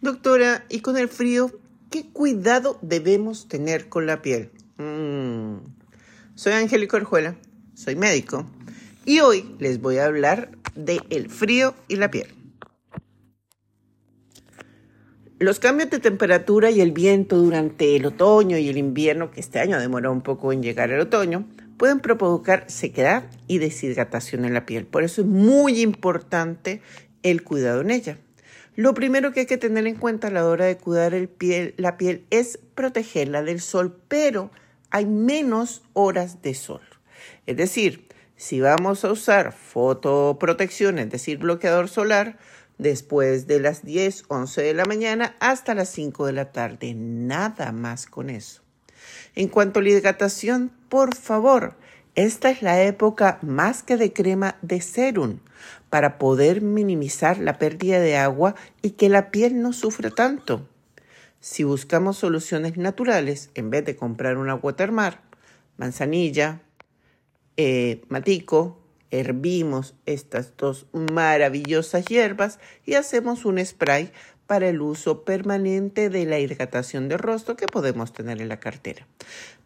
Doctora, ¿y con el frío qué cuidado debemos tener con la piel? Mm. Soy Angélica Orjuela, soy médico y hoy les voy a hablar de el frío y la piel. Los cambios de temperatura y el viento durante el otoño y el invierno, que este año demoró un poco en llegar el otoño, pueden provocar sequedad y deshidratación en la piel. Por eso es muy importante el cuidado en ella. Lo primero que hay que tener en cuenta a la hora de cuidar la piel es protegerla del sol, pero hay menos horas de sol. Es decir, si vamos a usar fotoprotección, es decir, bloqueador solar, después de las 10, 11 de la mañana hasta las 5 de la tarde. Nada más con eso. En cuanto a la hidratación, por favor, esta es la época más que de crema de serum para poder minimizar la pérdida de agua y que la piel no sufra tanto. Si buscamos soluciones naturales, en vez de comprar un agua termal, manzanilla, eh, matico, hervimos estas dos maravillosas hierbas y hacemos un spray para el uso permanente de la hidratación de rostro que podemos tener en la cartera.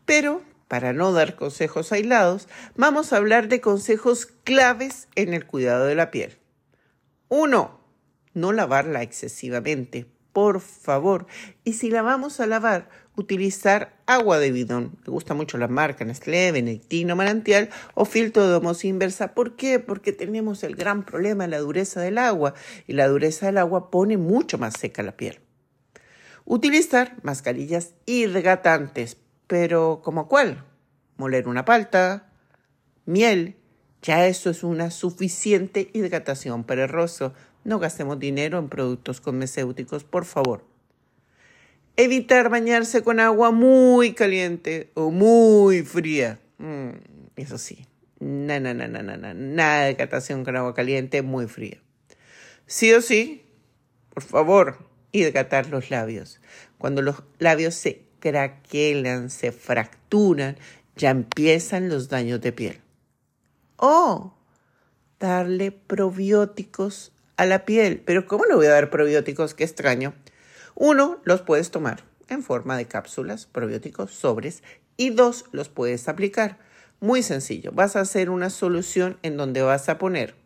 Pero para no dar consejos aislados, vamos a hablar de consejos claves en el cuidado de la piel. Uno, no lavarla excesivamente, por favor. Y si la vamos a lavar, utilizar agua de bidón. Me gusta mucho la marca Nestlé, Benedictino, Manantial o filtro de homosis inversa. ¿Por qué? Porque tenemos el gran problema de la dureza del agua y la dureza del agua pone mucho más seca la piel. Utilizar mascarillas hidratantes pero ¿como cuál? Moler una palta, miel, ya eso es una suficiente hidratación para el rostro. No gastemos dinero en productos cosméticos, por favor. Evitar bañarse con agua muy caliente o muy fría. Mm, eso sí, nada, nada, nada, nada, nada de hidratación con agua caliente muy fría. Sí o sí, por favor, hidratar los labios. Cuando los labios se craquelan, se fracturan, ya empiezan los daños de piel. O darle probióticos a la piel. Pero ¿cómo le voy a dar probióticos? Qué extraño. Uno, los puedes tomar en forma de cápsulas, probióticos, sobres, y dos, los puedes aplicar. Muy sencillo. Vas a hacer una solución en donde vas a poner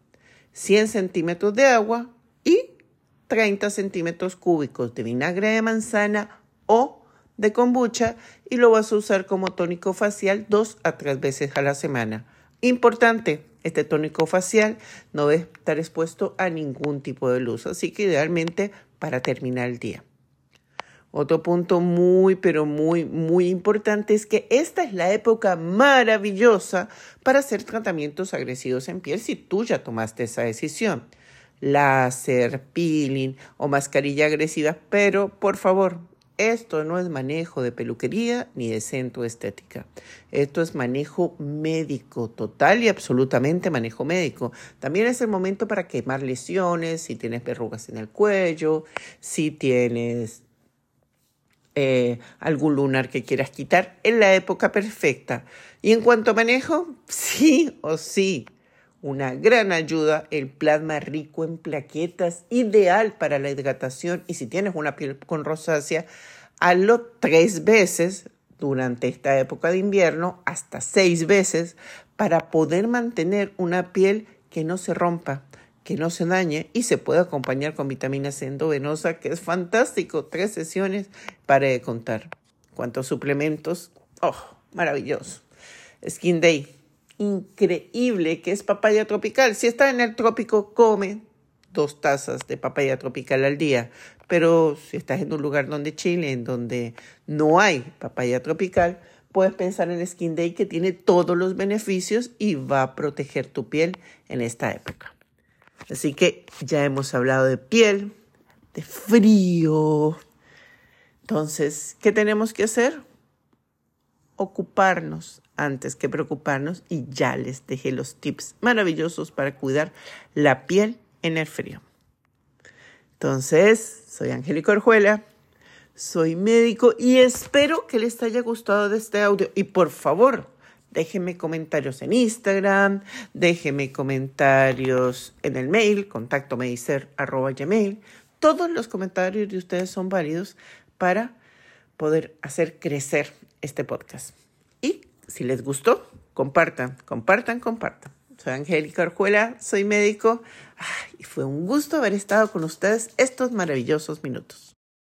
100 centímetros de agua y 30 centímetros cúbicos de vinagre de manzana o de kombucha y lo vas a usar como tónico facial dos a tres veces a la semana. Importante, este tónico facial no debe estar expuesto a ningún tipo de luz, así que idealmente para terminar el día. Otro punto muy, pero muy, muy importante es que esta es la época maravillosa para hacer tratamientos agresivos en piel si tú ya tomaste esa decisión. Láser, peeling o mascarilla agresiva, pero por favor, esto no es manejo de peluquería ni de centro estética. Esto es manejo médico, total y absolutamente manejo médico. También es el momento para quemar lesiones, si tienes verrugas en el cuello, si tienes eh, algún lunar que quieras quitar, en la época perfecta. Y en cuanto a manejo, sí o sí, una gran ayuda el plasma rico en plaquetas, ideal para la hidratación y si tienes una piel con rosácea, hazlo tres veces durante esta época de invierno, hasta seis veces, para poder mantener una piel que no se rompa, que no se dañe y se puede acompañar con vitamina C endovenosa, que es fantástico. Tres sesiones para contar. ¿Cuántos suplementos? ¡Oh, maravilloso! Skin Day increíble que es papaya tropical. Si está en el trópico, come dos tazas de papaya tropical al día. Pero si estás en un lugar donde Chile, en donde no hay papaya tropical, puedes pensar en Skin Day que tiene todos los beneficios y va a proteger tu piel en esta época. Así que ya hemos hablado de piel, de frío. Entonces, ¿qué tenemos que hacer? Ocuparnos antes que preocuparnos y ya les dejé los tips maravillosos para cuidar la piel en el frío. Entonces, soy Angélica Orjuela, soy médico y espero que les haya gustado de este audio. Y por favor, déjenme comentarios en Instagram, déjenme comentarios en el mail, contacto Todos los comentarios de ustedes son válidos para poder hacer crecer este podcast. Y si les gustó, compartan, compartan, compartan. Soy Angélica Orjuela, soy médico y fue un gusto haber estado con ustedes estos maravillosos minutos.